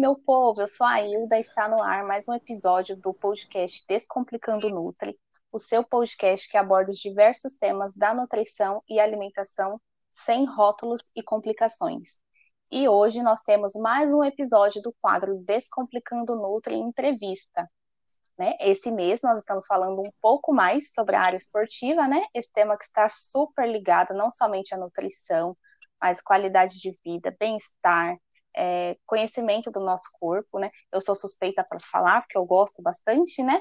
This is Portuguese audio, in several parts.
meu povo, eu sou a Hilda, está no ar mais um episódio do podcast Descomplicando Nutri, o seu podcast que aborda os diversos temas da nutrição e alimentação sem rótulos e complicações. E hoje nós temos mais um episódio do quadro Descomplicando Nutri Entrevista. Né? Esse mês nós estamos falando um pouco mais sobre a área esportiva, né? Esse tema que está super ligado não somente à nutrição, mas qualidade de vida, bem-estar, é, conhecimento do nosso corpo, né? Eu sou suspeita para falar, porque eu gosto bastante, né?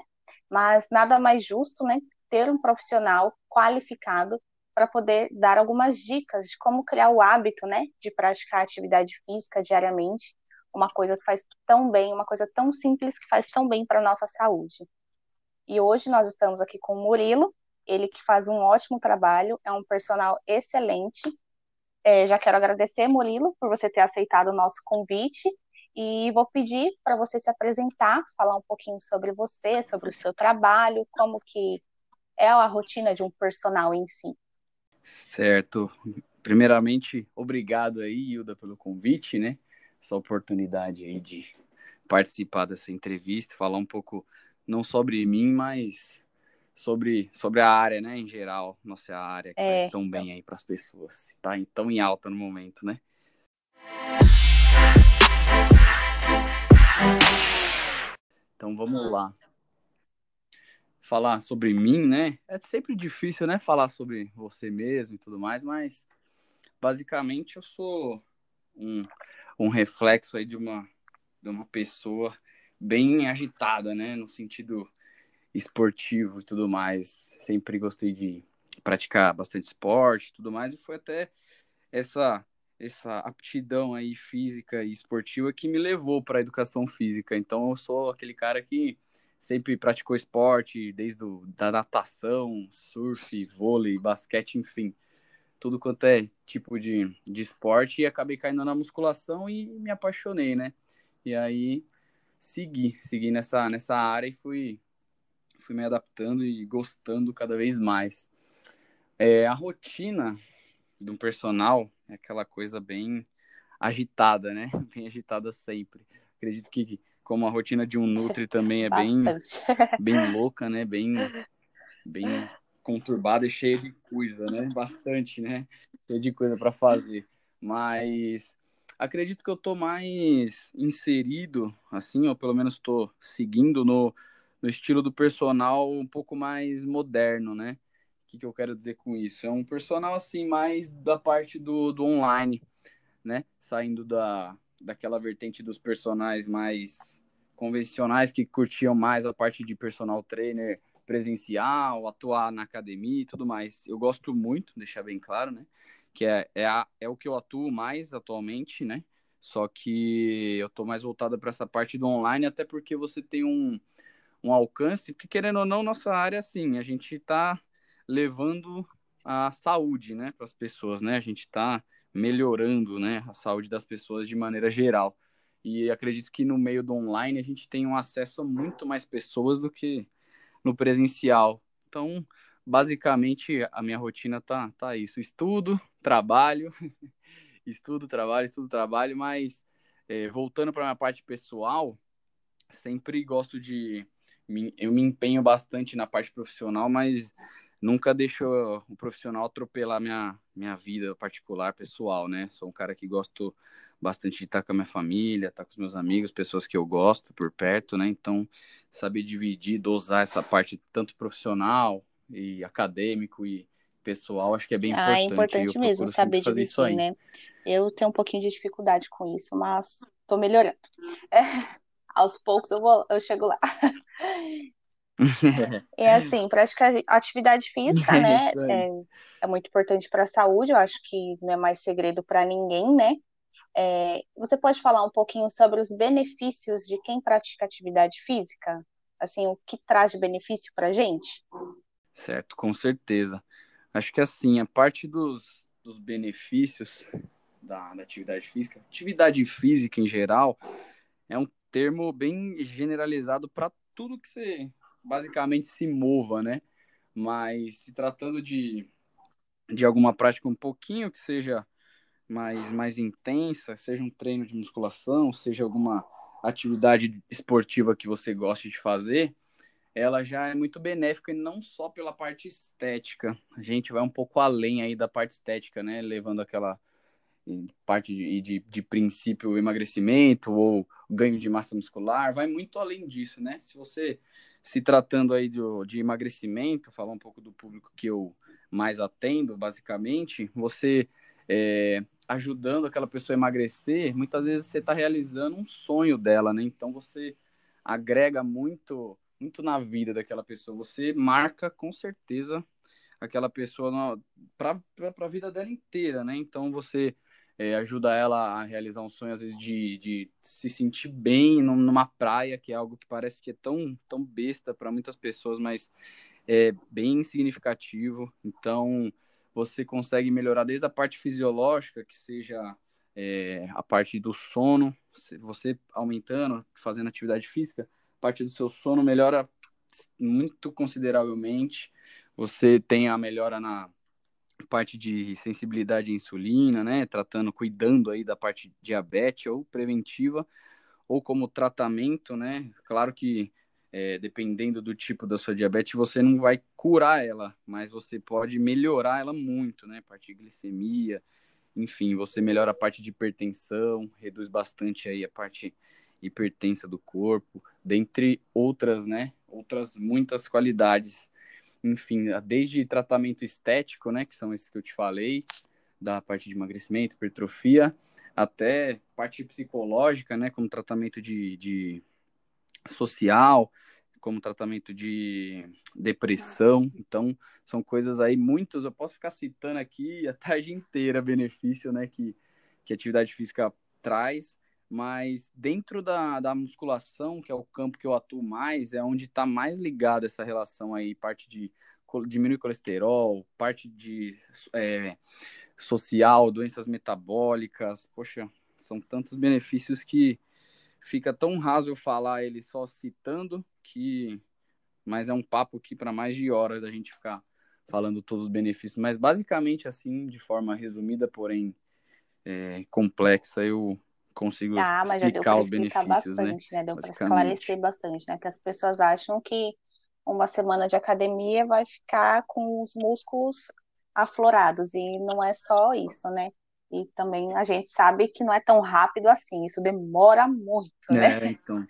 Mas nada mais justo, né? Ter um profissional qualificado para poder dar algumas dicas de como criar o hábito, né? De praticar atividade física diariamente, uma coisa que faz tão bem, uma coisa tão simples que faz tão bem para a nossa saúde. E hoje nós estamos aqui com o Murilo, ele que faz um ótimo trabalho, é um personal excelente é, já quero agradecer, Murilo, por você ter aceitado o nosso convite e vou pedir para você se apresentar, falar um pouquinho sobre você, sobre o seu trabalho, como que é a rotina de um personal em si. Certo. Primeiramente, obrigado aí, Hilda, pelo convite, né? Essa oportunidade aí de participar dessa entrevista, falar um pouco não sobre mim, mas sobre, sobre a área, né, em geral, nossa área que é, faz tão bem aí para as pessoas, tá tão em alta no momento, né? Então vamos lá. Falar sobre mim, né? É sempre difícil, né, falar sobre você mesmo e tudo mais, mas basicamente eu sou um, um reflexo aí de uma de uma pessoa bem agitada, né, no sentido esportivo e tudo mais. Sempre gostei de praticar bastante esporte e tudo mais, e foi até essa essa aptidão aí física e esportiva que me levou para a educação física. Então eu sou aquele cara que sempre praticou esporte, desde o, da natação, surf, vôlei, basquete, enfim, tudo quanto é tipo de, de esporte e acabei caindo na musculação e me apaixonei, né? E aí segui, segui nessa nessa área e fui fui me adaptando e gostando cada vez mais. É, a rotina de um personal é aquela coisa bem agitada, né? Bem agitada sempre. Acredito que como a rotina de um Nutri também é bem, bem louca, né? Bem, bem conturbada e cheia de coisa, né? Bastante, né? Cheia de coisa para fazer. Mas acredito que eu tô mais inserido, assim, ou pelo menos estou seguindo no, no estilo do personal um pouco mais moderno, né? O que, que eu quero dizer com isso? É um personal assim mais da parte do, do online, né? Saindo da, daquela vertente dos personagens mais convencionais que curtiam mais a parte de personal trainer presencial, atuar na academia e tudo mais. Eu gosto muito, deixar bem claro, né? Que é, é, a, é o que eu atuo mais atualmente, né? Só que eu tô mais voltada para essa parte do online, até porque você tem um, um alcance, porque querendo ou não, nossa área, assim, a gente está levando a saúde, né, para as pessoas, né? A gente está melhorando, né, a saúde das pessoas de maneira geral. E acredito que no meio do online a gente tem um acesso a muito mais pessoas do que no presencial. Então, basicamente, a minha rotina tá, tá isso: estudo, trabalho, estudo, trabalho, estudo, trabalho, mas é, voltando para minha parte pessoal, sempre gosto de eu me empenho bastante na parte profissional, mas nunca deixo o profissional atropelar minha, minha vida particular, pessoal, né? Sou um cara que gosto bastante de estar com a minha família, estar com os meus amigos, pessoas que eu gosto por perto, né? Então, saber dividir, dosar essa parte tanto profissional e acadêmico e pessoal, acho que é bem importante. Ah, é importante mesmo saber dividir, né? Eu tenho um pouquinho de dificuldade com isso, mas tô melhorando. É, aos poucos eu vou, eu chego lá. é assim, praticar atividade física, né? É, é, muito importante para a saúde, eu acho que não é mais segredo para ninguém, né? É, você pode falar um pouquinho sobre os benefícios de quem pratica atividade física? Assim, o que traz de benefício para gente? Certo, com certeza. Acho que assim, a parte dos, dos benefícios da, da atividade física, atividade física em geral, é um termo bem generalizado para tudo que você basicamente se mova, né? Mas se tratando de, de alguma prática um pouquinho que seja mais, mais intensa, seja um treino de musculação, seja alguma atividade esportiva que você gosta de fazer, ela já é muito benéfica e não só pela parte estética. A gente vai um pouco além aí da parte estética, né? Levando aquela parte de, de, de princípio emagrecimento ou ganho de massa muscular, vai muito além disso, né? Se você se tratando aí de, de emagrecimento, falar um pouco do público que eu mais atendo, basicamente, você é, ajudando aquela pessoa a emagrecer, muitas vezes você está realizando um sonho dela, né? Então você agrega muito, muito na vida daquela pessoa. Você marca com certeza aquela pessoa para a vida dela inteira, né? Então você é, ajuda ela a realizar um sonho, às vezes, de, de se sentir bem numa praia, que é algo que parece que é tão, tão besta para muitas pessoas, mas é bem significativo. Então, você consegue melhorar desde a parte fisiológica, que seja é, a parte do sono, você aumentando, fazendo atividade física, a parte do seu sono melhora muito consideravelmente. Você tem a melhora na parte de sensibilidade à insulina, né, tratando, cuidando aí da parte diabetes ou preventiva, ou como tratamento, né, claro que é, dependendo do tipo da sua diabetes, você não vai curar ela, mas você pode melhorar ela muito, né, parte de glicemia, enfim, você melhora a parte de hipertensão, reduz bastante aí a parte hipertensa do corpo, dentre outras, né, outras muitas qualidades enfim, desde tratamento estético, né, que são esses que eu te falei, da parte de emagrecimento, hipertrofia, até parte psicológica, né, como tratamento de, de social, como tratamento de depressão. Então, são coisas aí muitas, eu posso ficar citando aqui a tarde inteira benefício, né, que, que atividade física traz, mas dentro da, da musculação, que é o campo que eu atuo mais, é onde está mais ligado essa relação aí, parte de diminuir colesterol, parte de é, social, doenças metabólicas, poxa, são tantos benefícios que fica tão raso eu falar ele só citando que mas é um papo aqui para mais de hora da gente ficar falando todos os benefícios, mas basicamente assim, de forma resumida, porém é, complexa, eu consigo ah, mas explicar os benefícios, né? bastante, né? né? Deu para esclarecer bastante, né? Que as pessoas acham que uma semana de academia vai ficar com os músculos aflorados e não é só isso, né? E também a gente sabe que não é tão rápido assim, isso demora muito, né? É, então.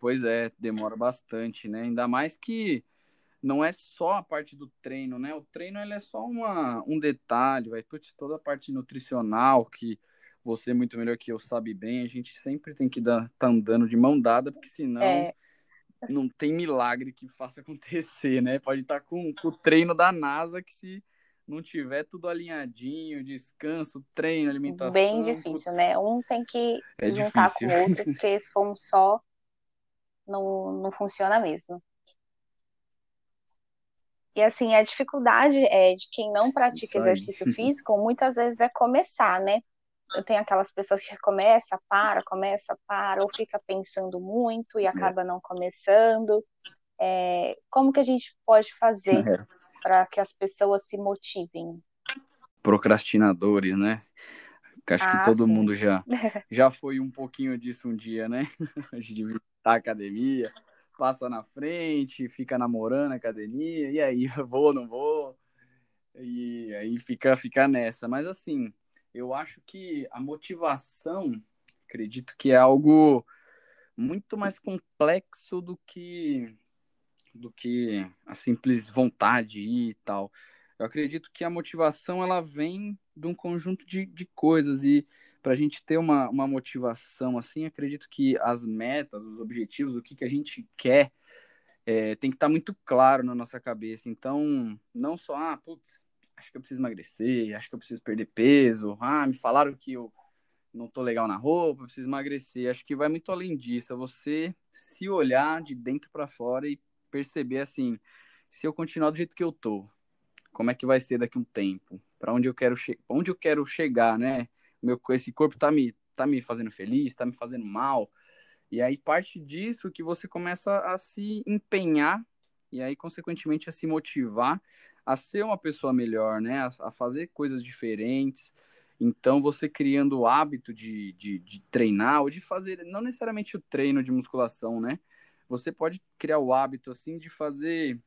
Pois é, demora bastante, né? Ainda mais que não é só a parte do treino, né? O treino ele é só uma, um detalhe, vai toda a parte nutricional que você muito melhor que eu sabe bem, a gente sempre tem que dar, tá andando de mão dada, porque senão é. não tem milagre que faça acontecer, né? Pode estar tá com, com o treino da NASA que se não tiver tudo alinhadinho, descanso, treino, alimentação. Bem difícil, putz, né? Um tem que é juntar difícil. com o outro, porque se for um só, não, não funciona mesmo. E assim, a dificuldade é de quem não pratica exercício físico, muitas vezes é começar, né? Eu tenho aquelas pessoas que começa, para, começa, para, ou fica pensando muito e é. acaba não começando. É, como que a gente pode fazer é. para que as pessoas se motivem? Procrastinadores, né? Acho ah, que todo sim. mundo já, já foi um pouquinho disso um dia, né? A gente visitar a academia, passa na frente, fica namorando a academia, e aí, vou, não vou? E aí fica, fica nessa. Mas assim, eu acho que a motivação, acredito que é algo muito mais complexo do que do que a simples vontade e tal. Eu acredito que a motivação ela vem de um conjunto de, de coisas e para a gente ter uma, uma motivação assim, acredito que as metas, os objetivos, o que, que a gente quer, é, tem que estar tá muito claro na nossa cabeça. Então, não só, ah, putz, acho que eu preciso emagrecer, acho que eu preciso perder peso, ah, me falaram que eu não tô legal na roupa, preciso emagrecer. Acho que vai muito além disso, é você se olhar de dentro para fora e perceber assim, se eu continuar do jeito que eu tô, como é que vai ser daqui um tempo? Para onde eu quero onde eu quero chegar, né? Meu esse corpo tá me tá me fazendo feliz, tá me fazendo mal. E aí parte disso que você começa a se empenhar e aí consequentemente a se motivar a ser uma pessoa melhor, né? A, a fazer coisas diferentes. Então, você criando o hábito de, de, de, treinar ou de fazer, não necessariamente o treino de musculação, né? Você pode criar o hábito, assim, de fazer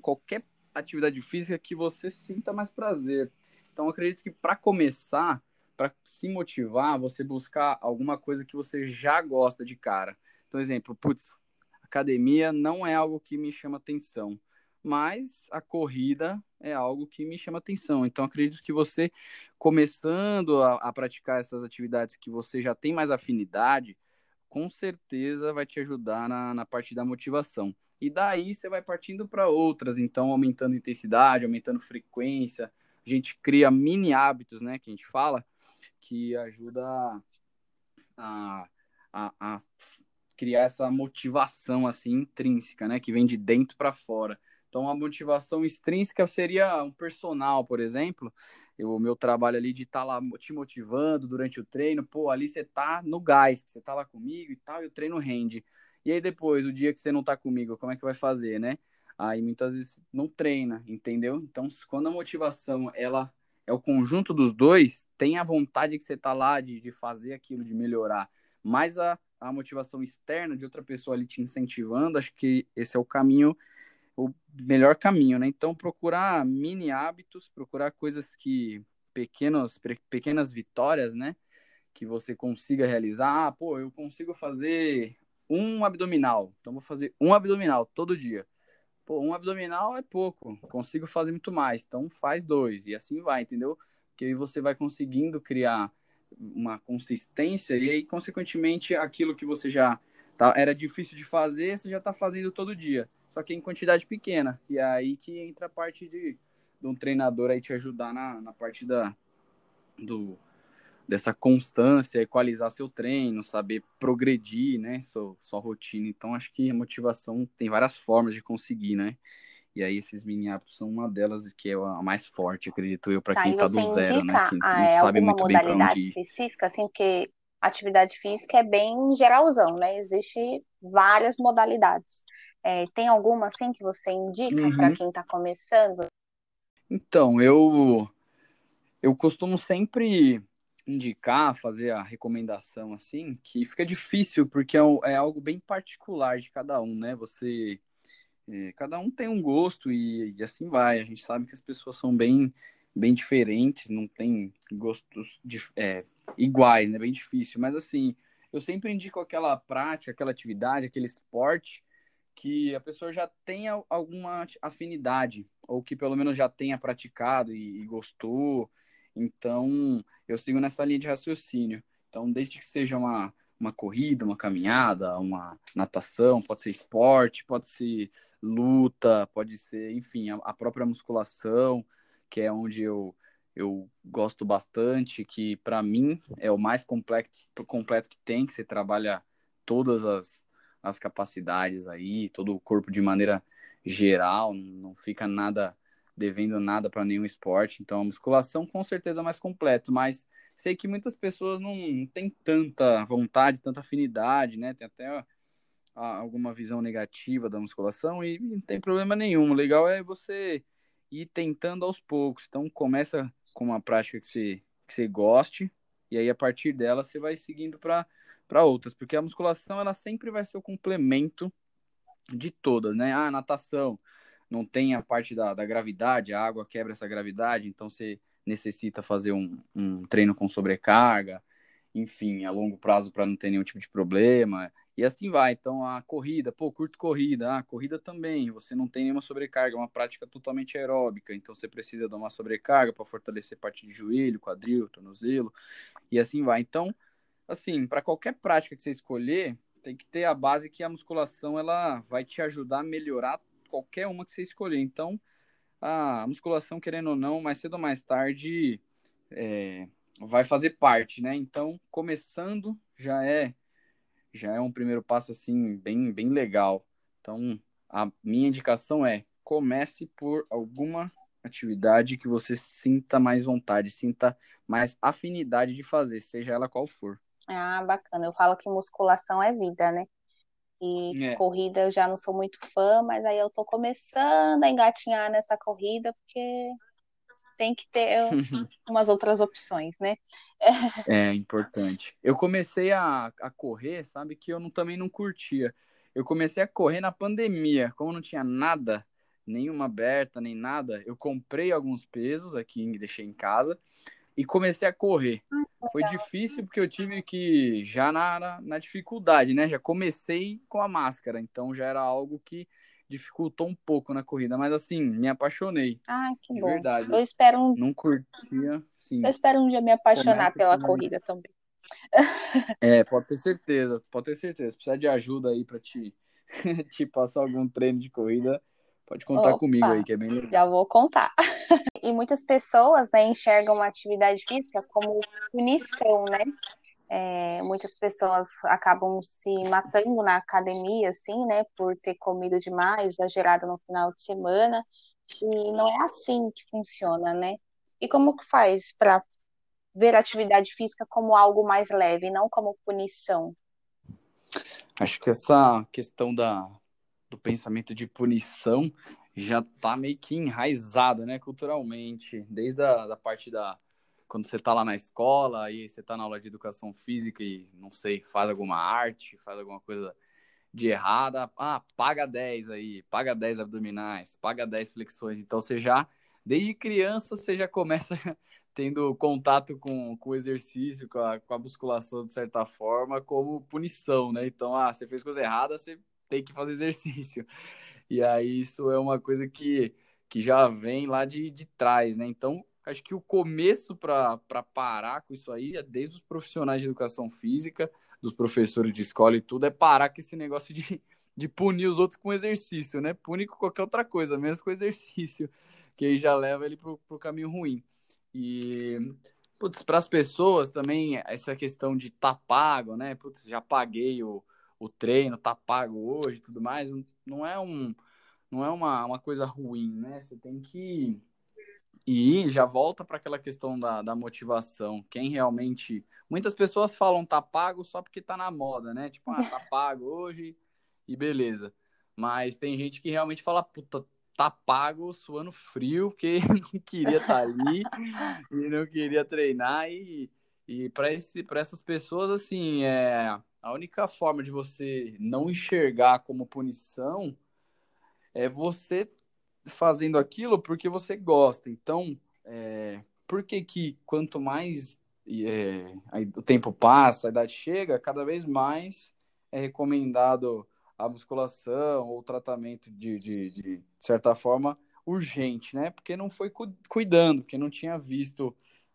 qualquer atividade física que você sinta mais prazer. Então, acredito que para começar, para se motivar, você buscar alguma coisa que você já gosta de cara. Então, exemplo, putz, academia não é algo que me chama atenção, mas a corrida é algo que me chama atenção. Então, acredito que você, começando a, a praticar essas atividades que você já tem mais afinidade, com certeza vai te ajudar na, na parte da motivação. E daí você vai partindo para outras, então aumentando intensidade, aumentando frequência. A gente cria mini hábitos, né, que a gente fala, que ajuda a, a, a criar essa motivação assim intrínseca, né, que vem de dentro para fora. Então, a motivação extrínseca seria um personal, por exemplo. O meu trabalho ali de estar tá lá te motivando durante o treino, pô, ali você tá no gás, você tá lá comigo e tal, e o treino rende. E aí depois, o dia que você não tá comigo, como é que vai fazer, né? Aí muitas vezes não treina, entendeu? Então, quando a motivação ela é o conjunto dos dois, tem a vontade que você tá lá de, de fazer aquilo, de melhorar. Mas a, a motivação externa de outra pessoa ali te incentivando, acho que esse é o caminho, o melhor caminho, né? Então, procurar mini hábitos, procurar coisas que pequenos, pequenas vitórias, né? Que você consiga realizar. Ah, pô, eu consigo fazer um abdominal. Então, vou fazer um abdominal todo dia. Pô, um abdominal é pouco, consigo fazer muito mais. Então, faz dois. E assim vai, entendeu? Porque aí você vai conseguindo criar uma consistência e aí, consequentemente, aquilo que você já tá, era difícil de fazer, você já está fazendo todo dia. Só que em quantidade pequena. E aí que entra a parte de, de um treinador aí te ajudar na, na parte da, do, dessa constância, equalizar seu treino, saber progredir, né, sua, sua rotina. Então, acho que a motivação tem várias formas de conseguir, né? E aí esses mini hábitos são uma delas que é a mais forte, acredito eu, para tá, quem está do zero, né? Que não é, sabe muito bem para onde ir. específica, assim, porque atividade física é bem geralzão, né? Existe várias modalidades. É, tem alguma assim que você indica uhum. para quem está começando? Então, eu eu costumo sempre indicar, fazer a recomendação assim, que fica difícil porque é, é algo bem particular de cada um, né? Você é, cada um tem um gosto e, e, assim vai. A gente sabe que as pessoas são bem bem diferentes, não tem gostos de, é, iguais, né? Bem difícil. Mas assim, eu sempre indico aquela prática, aquela atividade, aquele esporte que a pessoa já tenha alguma afinidade ou que pelo menos já tenha praticado e, e gostou então, eu sigo nessa linha de raciocínio. Então, desde que seja uma, uma corrida, uma caminhada, uma natação, pode ser esporte, pode ser luta, pode ser, enfim, a, a própria musculação, que é onde eu, eu gosto bastante, que para mim é o mais completo, completo que tem, que você trabalha todas as, as capacidades aí, todo o corpo de maneira geral, não fica nada devendo nada para nenhum esporte. Então, a musculação com certeza é mais completo, mas sei que muitas pessoas não, não têm tanta vontade, tanta afinidade, né? Tem até alguma visão negativa da musculação e não tem problema nenhum. O legal é você ir tentando aos poucos. Então, começa com uma prática que você, que você goste e aí a partir dela você vai seguindo para para outras, porque a musculação ela sempre vai ser o complemento de todas, né? Ah, natação não tem a parte da, da gravidade, a água quebra essa gravidade, então você necessita fazer um, um treino com sobrecarga, enfim, a longo prazo para não ter nenhum tipo de problema, e assim vai. Então, a corrida, pô, curto corrida, ah, corrida também, você não tem nenhuma sobrecarga, é uma prática totalmente aeróbica, então você precisa de uma sobrecarga para fortalecer parte de joelho, quadril, tornozelo, e assim vai. Então, assim, para qualquer prática que você escolher, tem que ter a base que a musculação ela vai te ajudar a melhorar qualquer uma que você escolher. Então, a musculação, querendo ou não, mais cedo ou mais tarde, é, vai fazer parte, né? Então, começando já é já é um primeiro passo assim bem bem legal. Então, a minha indicação é comece por alguma atividade que você sinta mais vontade, sinta mais afinidade de fazer, seja ela qual for. Ah, bacana. Eu falo que musculação é vida, né? E é. corrida eu já não sou muito fã, mas aí eu tô começando a engatinhar nessa corrida, porque tem que ter umas outras opções, né? é importante. Eu comecei a, a correr, sabe, que eu não, também não curtia. Eu comecei a correr na pandemia, como não tinha nada, nenhuma aberta, nem nada, eu comprei alguns pesos aqui e deixei em casa e comecei a correr. Foi difícil porque eu tive que, já na, na dificuldade, né? Já comecei com a máscara, então já era algo que dificultou um pouco na corrida, mas assim, me apaixonei. Ah, que bom. verdade. Eu espero um... Não curtia, sim. Eu espero um dia me apaixonar Começa pela corrida também. É, pode ter certeza, pode ter certeza. Se precisar de ajuda aí para te, te passar algum treino de corrida, pode contar Opa, comigo aí, que é bem legal. Já vou contar. E muitas pessoas, né, enxergam a atividade física como punição, né? É, muitas pessoas acabam se matando na academia, assim, né, por ter comido demais, exagerado no final de semana, e não é assim que funciona, né? E como que faz para ver a atividade física como algo mais leve, não como punição? Acho que essa questão da, do pensamento de punição já está meio que enraizada, né, culturalmente, desde a da parte da quando você está lá na escola e você está na aula de educação física e não sei, faz alguma arte, faz alguma coisa de errada, ah, paga 10 aí, paga 10 abdominais, paga 10 flexões. Então você já desde criança você já começa tendo contato com, com o exercício, com a, com a musculação, de certa forma, como punição, né? Então, ah, você fez coisa errada, você tem que fazer exercício. E aí isso é uma coisa que, que já vem lá de, de trás, né? Então, acho que o começo para parar com isso aí é desde os profissionais de educação física, dos professores de escola e tudo, é parar com esse negócio de, de punir os outros com exercício, né? Pune com qualquer outra coisa, mesmo com exercício, que aí já leva ele para o caminho ruim. E, putz, para as pessoas também, essa questão de tá pago, né? Putz, já paguei o, o treino, tá pago hoje tudo mais, não é um não é uma, uma coisa ruim, né? Você tem que ir, já volta para aquela questão da, da motivação. Quem realmente. Muitas pessoas falam tá pago só porque tá na moda, né? Tipo, ah, tá pago hoje e beleza. Mas tem gente que realmente fala, puta, tá pago, suando frio, porque não queria estar tá ali e não queria treinar. E, e para essas pessoas, assim, é, a única forma de você não enxergar como punição é você fazendo aquilo porque você gosta. Então, é, por que que quanto mais é, o tempo passa, a idade chega, cada vez mais é recomendado a musculação ou tratamento de, de, de, certa forma, urgente, né? Porque não foi cuidando, porque não tinha visto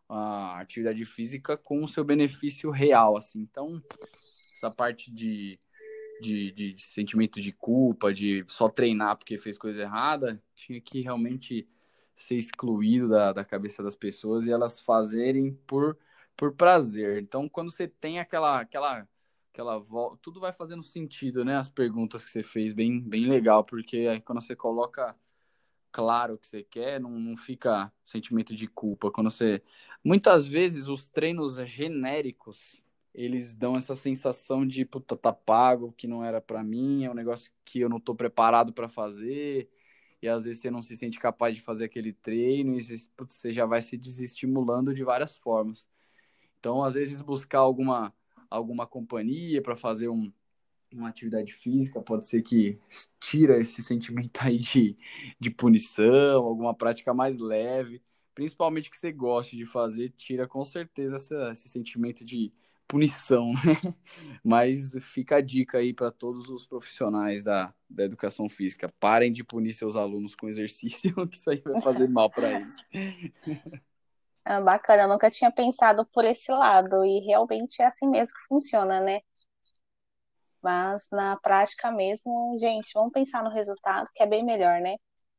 a atividade física com o seu benefício real, assim. Então, essa parte de, de, de, de sentimento de culpa, de só treinar porque fez coisa errada, tinha que realmente ser excluído da, da cabeça das pessoas e elas fazerem por, por prazer. Então, quando você tem aquela, aquela aquela volta, tudo vai fazendo sentido, né? As perguntas que você fez, bem, bem legal, porque aí quando você coloca claro o que você quer, não, não fica sentimento de culpa. Quando você. Muitas vezes os treinos genéricos eles dão essa sensação de puta, tá pago, que não era para mim, é um negócio que eu não tô preparado para fazer. E às vezes você não se sente capaz de fazer aquele treino e você já vai se desestimulando de várias formas. Então, às vezes, buscar alguma alguma companhia para fazer um, uma atividade física, pode ser que tira esse sentimento aí de, de punição, alguma prática mais leve, principalmente que você goste de fazer, tira com certeza essa, esse sentimento de punição, né? Mas fica a dica aí para todos os profissionais da, da educação física, parem de punir seus alunos com exercício, que isso aí vai fazer mal para eles. Ah, bacana, eu nunca tinha pensado por esse lado, e realmente é assim mesmo que funciona, né? Mas na prática mesmo, gente, vamos pensar no resultado, que é bem melhor, né?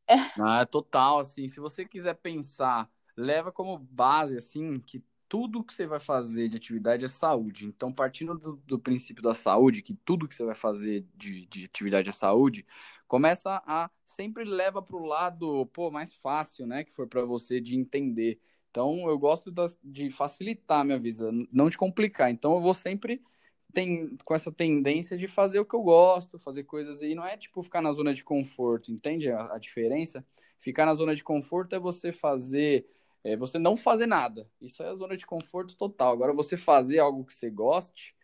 Ah, total, assim, se você quiser pensar, leva como base, assim, que tudo que você vai fazer de atividade é saúde. Então, partindo do, do princípio da saúde, que tudo que você vai fazer de, de atividade é saúde, começa a sempre leva para o lado, pô, mais fácil, né, que for para você de entender. Então, eu gosto de facilitar a minha vida, não de complicar. Então, eu vou sempre tem, com essa tendência de fazer o que eu gosto, fazer coisas e não é tipo ficar na zona de conforto, entende a, a diferença? Ficar na zona de conforto é você fazer é você não fazer nada. Isso é a zona de conforto total. Agora, você fazer algo que você goste,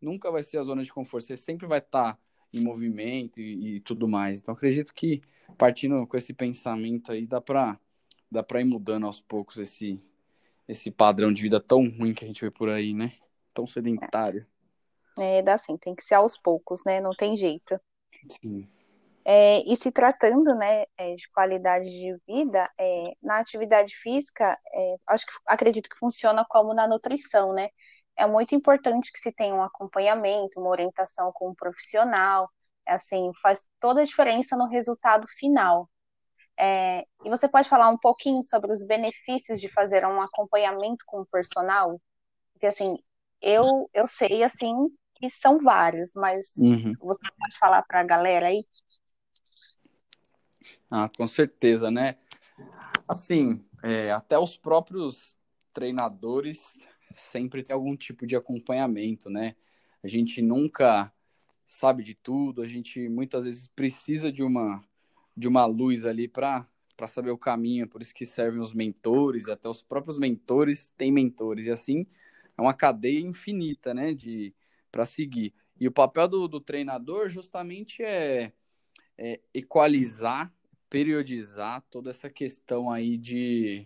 nunca vai ser a zona de conforto. Você sempre vai estar em movimento e, e tudo mais. Então, acredito que partindo com esse pensamento aí, dá para dá pra ir mudando aos poucos esse, esse padrão de vida tão ruim que a gente vê por aí, né? Tão sedentário. É, dá sim, tem que ser aos poucos, né? Não tem jeito. Sim. É, e se tratando, né, é, de qualidade de vida, é, na atividade física, é, acho que acredito que funciona como na nutrição, né? É muito importante que se tenha um acompanhamento, uma orientação com um profissional, assim, faz toda a diferença no resultado final. É, e você pode falar um pouquinho sobre os benefícios de fazer um acompanhamento com o personal? Porque, assim, eu, eu sei, assim, que são vários, mas Uhum. você pode falar para a galera aí? Ah, com certeza, né? Assim, é, até os próprios treinadores sempre tem algum tipo de acompanhamento, né? A gente nunca sabe de tudo, a gente muitas vezes precisa de uma de uma luz ali para para saber o caminho, por isso que servem os mentores, até os próprios mentores têm mentores, e assim é uma cadeia infinita, né, de para seguir. E o papel do, do treinador justamente é, é equalizar, periodizar toda essa questão aí de,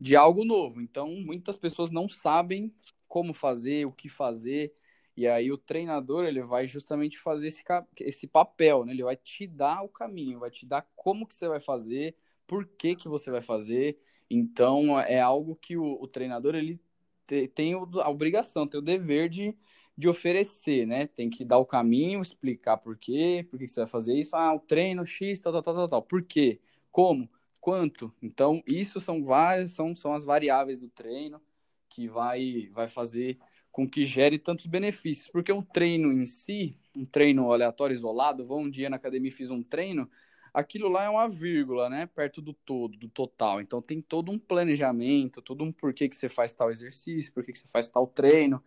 de algo novo. Então, muitas pessoas não sabem como fazer, o que fazer, e aí o treinador ele vai justamente fazer esse, esse papel, né? Ele vai te dar o caminho, vai te dar como que você vai fazer, por que que você vai fazer. Então é algo que o, o treinador ele te, tem a obrigação, tem o dever de, de oferecer, né? Tem que dar o caminho, explicar por quê, por que, você vai fazer isso. Ah, o treino X, tal, tal, tal, tal, tal. Por quê? Como? Quanto? Então, isso são várias, são, são as variáveis do treino que vai, vai fazer com que gere tantos benefícios, porque um treino em si, um treino aleatório isolado, vou um dia na academia e fiz um treino, aquilo lá é uma vírgula, né, perto do todo, do total. Então tem todo um planejamento, todo um porquê que você faz tal exercício, porquê que você faz tal treino,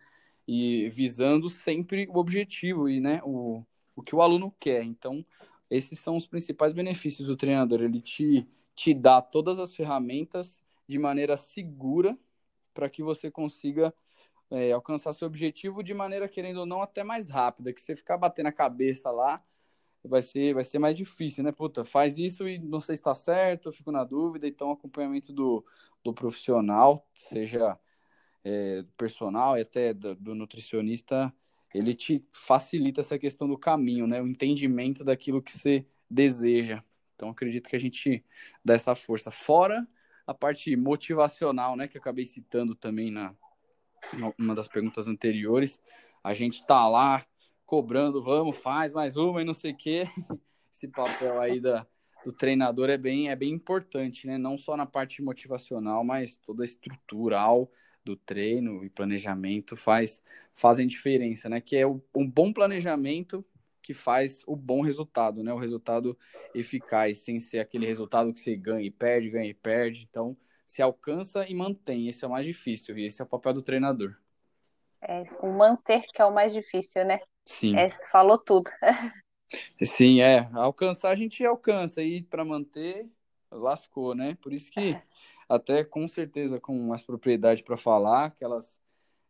e visando sempre o objetivo e, né, o, o que o aluno quer. Então, esses são os principais benefícios do treinador, ele te, te dá todas as ferramentas de maneira segura para que você consiga é, alcançar seu objetivo de maneira, querendo ou não, até mais rápida. Que você ficar batendo a cabeça lá, vai ser, vai ser mais difícil, né? Puta, faz isso e não sei se está certo, eu fico na dúvida. Então, acompanhamento do, do profissional, seja é, personal e até do, do nutricionista, ele te facilita essa questão do caminho, né? O entendimento daquilo que você deseja. Então, acredito que a gente dá essa força. Fora a parte motivacional, né? Que eu acabei citando também na, uma das perguntas anteriores, a gente tá lá cobrando, vamos, faz mais uma e não sei o quê. Esse papel aí da, do treinador é bem, é bem importante, né? Não só na parte motivacional, mas toda estrutural do treino e planejamento faz fazem diferença, né? Que é o, um bom planejamento que faz o bom resultado, né? O resultado eficaz, sem ser aquele resultado que você ganha e perde, ganha e perde. Então, se alcança e mantém. Esse é o mais difícil e esse é o papel do treinador. É, o manter que é o mais difícil, né? Sim. É, falou tudo. Sim, é. Alcançar a gente alcança e para manter lascou, né? Por isso que até com certeza com mais propriedade para falar aquelas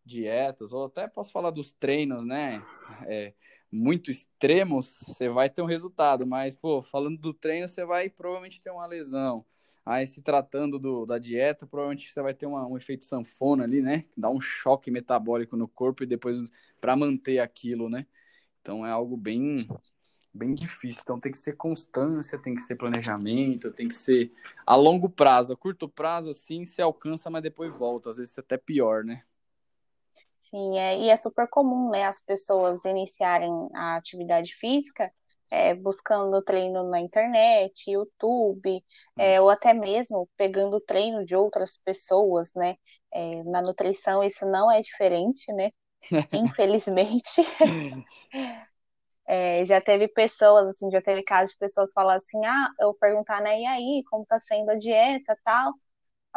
dietas ou até posso falar dos treinos, né? É, muito extremos, você vai ter um resultado, mas pô, falando do treino, você vai provavelmente ter uma lesão. Aí, se tratando do, da dieta, provavelmente você vai ter uma, um efeito sanfona ali, né? Dá um choque metabólico no corpo e depois para manter aquilo, né? Então é algo bem, bem difícil. Então tem que ser constância, tem que ser planejamento, tem que ser a longo prazo. A curto prazo, assim, se alcança, mas depois volta. Às vezes é até pior, né? Sim, é, e é super comum, né, as pessoas iniciarem a atividade física é, buscando treino na internet, YouTube, é, ou até mesmo pegando treino de outras pessoas, né? É, na nutrição isso não é diferente, né? Infelizmente. É, já teve pessoas, assim, já teve casos de pessoas falar assim, ah, eu perguntar, né, e aí, como tá sendo a dieta tal?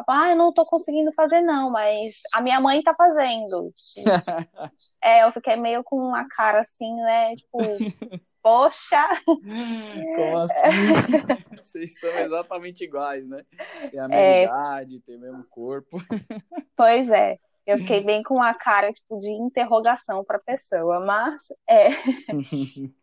Ah, eu não tô conseguindo fazer, não, mas a minha mãe tá fazendo. é, eu fiquei meio com uma cara assim, né? Tipo, poxa! Como assim? Vocês são exatamente iguais, né? Tem a mesma é... idade, tem o mesmo corpo. Pois é. Eu fiquei bem com a cara tipo, de interrogação para a pessoa, mas é.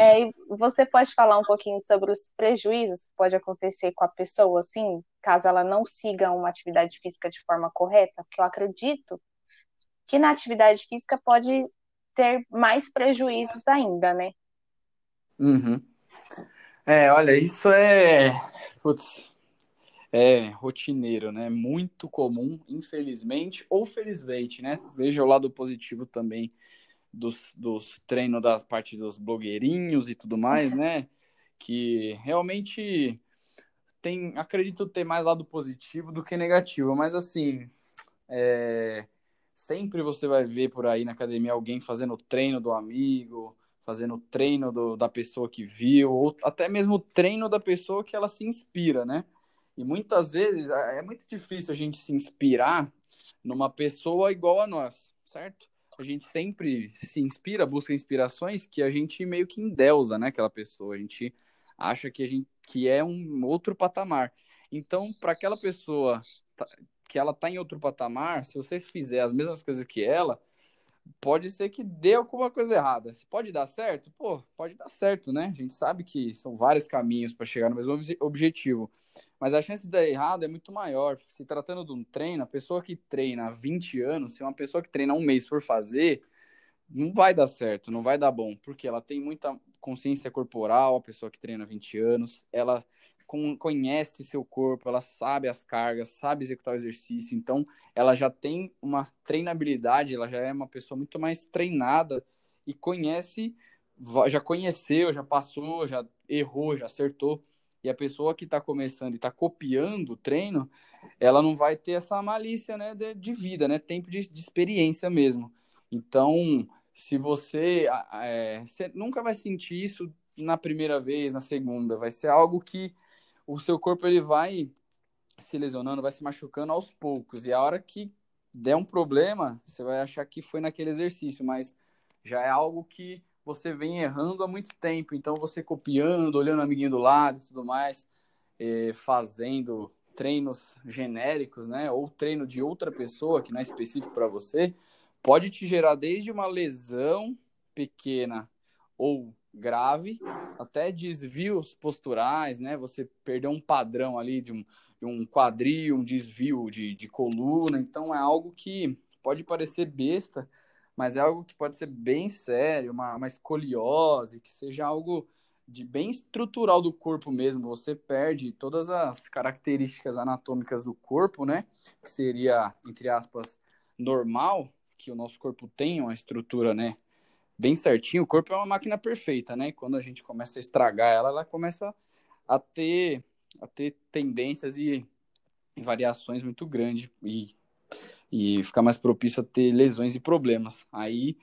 é. Você pode falar um pouquinho sobre os prejuízos que pode acontecer com a pessoa, assim, caso ela não siga uma atividade física de forma correta? Porque eu acredito que na atividade física pode ter mais prejuízos ainda, né? Uhum. É, olha, isso é. Putz, é rotineiro, né? Muito comum, infelizmente ou felizmente, né? Veja o lado positivo também dos, dos treinos da parte dos blogueirinhos e tudo mais, né? Que realmente tem, acredito ter mais lado positivo do que negativo, mas assim, é, sempre você vai ver por aí na academia alguém fazendo treino do amigo, fazendo treino do, da pessoa que viu, ou até mesmo treino da pessoa que ela se inspira, né? E muitas vezes é, muito difícil a gente se inspirar numa pessoa igual a nós, certo? A gente sempre se inspira, busca inspirações que a gente meio que endeusa, né, aquela pessoa. A gente acha que a gente que é um outro patamar. Então, para aquela pessoa que ela tá em outro patamar, se você fizer as mesmas coisas que ela, pode ser que dê alguma coisa errada. Pode dar certo? Pô, pode dar certo, né? A gente sabe que são vários caminhos para chegar no mesmo objetivo. Mas a chance de dar errado é muito maior. Se tratando de um treino, a pessoa que treina há 20 anos, se uma pessoa que treina um mês for fazer, não vai dar certo, não vai dar bom, porque ela tem muita consciência corporal, a pessoa que treina há 20 anos, ela conhece seu corpo, ela sabe as cargas, sabe executar o exercício, então ela já tem uma treinabilidade, ela já é uma pessoa muito mais treinada e conhece, já conheceu, já passou, já errou, já acertou. E a pessoa que está começando e está copiando o treino, ela não vai ter essa malícia né, de, de vida, né? Tempo de, de experiência mesmo. Então, se você, é, você nunca vai sentir isso na primeira vez, na segunda, vai ser algo que o seu corpo ele vai se lesionando, vai se machucando aos poucos. E a hora que der um problema, você vai achar que foi naquele exercício, mas já é algo que você vem errando há muito tempo. Então, você copiando, olhando o amiguinho do lado e tudo mais, eh, fazendo treinos genéricos, né? Ou treino de outra pessoa que não é específico para você, pode te gerar desde uma lesão pequena ou grave, até desvios posturais, né? Você perdeu um padrão ali de um, de um quadril, um desvio de, de coluna. Então é algo que pode parecer besta, mas é algo que pode ser bem sério, uma, uma escoliose, que seja algo de bem estrutural do corpo mesmo. Você perde todas as características anatômicas do corpo, né? Que seria, entre aspas, normal, que o nosso corpo tem uma estrutura, né? Bem certinho, o corpo é uma máquina perfeita, né? E quando a gente começa a estragar ela, ela começa a ter, a ter tendências e, e variações muito grandes e, e ficar mais propício a ter lesões e problemas. Aí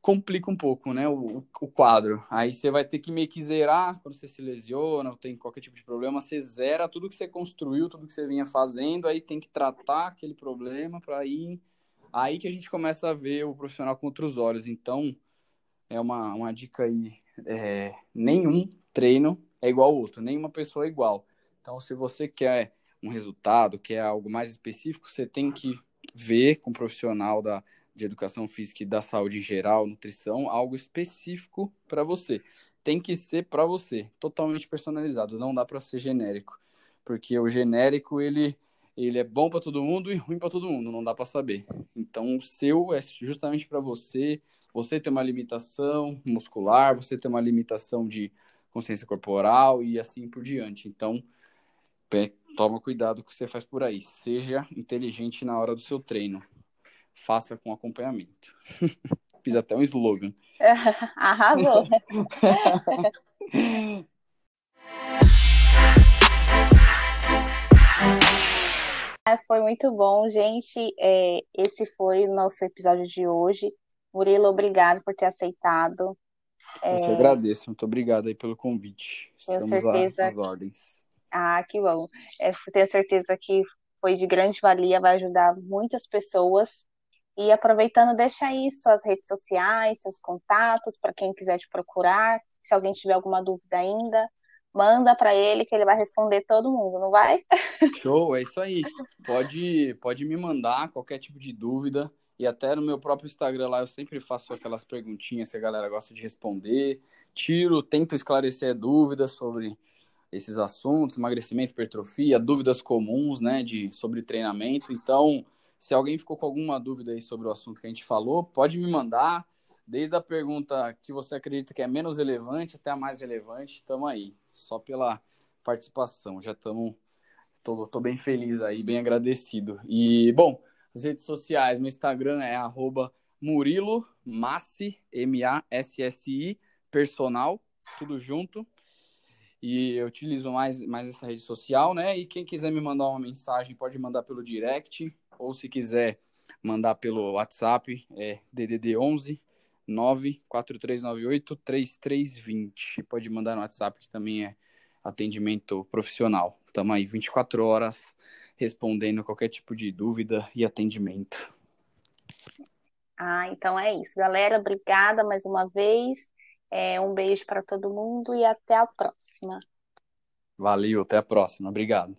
complica um pouco, né, o, o quadro. Aí você vai ter que meio que zerar quando você se lesiona ou tem qualquer tipo de problema, você zera tudo que você construiu, tudo que você vinha fazendo, aí tem que tratar aquele problema para ir Aí que a gente começa a ver o profissional com outros olhos. Então, é uma, uma dica aí. É, nenhum treino é igual ao outro, nenhuma pessoa é igual. Então, se você quer um resultado, quer algo mais específico, você tem que ver com um profissional da, de educação física e da saúde em geral, nutrição, algo específico para você. Tem que ser para você, totalmente personalizado, não dá para ser genérico, porque o genérico ele ele é bom para todo mundo e ruim para todo mundo, não dá para saber. Então, o seu é justamente para você. Você tem uma limitação muscular, você tem uma limitação de consciência corporal e assim por diante. Então, toma cuidado com o que você faz por aí. Seja inteligente na hora do seu treino. Faça com acompanhamento. Fiz até um slogan. Arrasou. foi muito bom, gente. É, esse foi o nosso episódio de hoje. Murilo, obrigado por ter aceitado. É... Eu que agradeço, muito obrigado aí pelo convite. Tenho Estamos certeza. às ordens. Ah, que bom. É, tenho certeza que foi de grande valia, vai ajudar muitas pessoas. E aproveitando, deixa aí suas redes sociais, seus contatos, para quem quiser te procurar. Se alguém tiver alguma dúvida ainda, manda para ele que ele vai responder todo mundo, não vai? Show, é isso aí. Pode, pode me mandar qualquer tipo de dúvida. E até no meu próprio Instagram lá eu sempre faço aquelas perguntinhas que a galera gosta de responder. Tiro, tento esclarecer dúvidas sobre esses assuntos, emagrecimento, hipertrofia, dúvidas comuns, né, de sobre treinamento. Então, se alguém ficou com alguma dúvida aí sobre o assunto que a gente falou, pode me mandar, desde a pergunta que você acredita que é menos relevante até a mais relevante, estamos aí, só pela participação. Já estamos tô bem feliz aí, bem agradecido. E, bom, as redes sociais, meu Instagram é arroba Murilo Massi, M-A-S-S-I, personal, tudo junto. E eu utilizo mais, mais essa rede social, né? E quem quiser me mandar uma mensagem pode mandar pelo direct, ou se quiser mandar pelo WhatsApp, é DDD 11 94398 3320. Pode mandar no WhatsApp, que também é atendimento profissional. Estamos aí 24 horas respondendo qualquer tipo de dúvida e atendimento. Ah, então é isso, galera. Obrigada mais uma vez. É, um beijo para todo mundo e até a próxima. Valeu, até a próxima. Obrigado.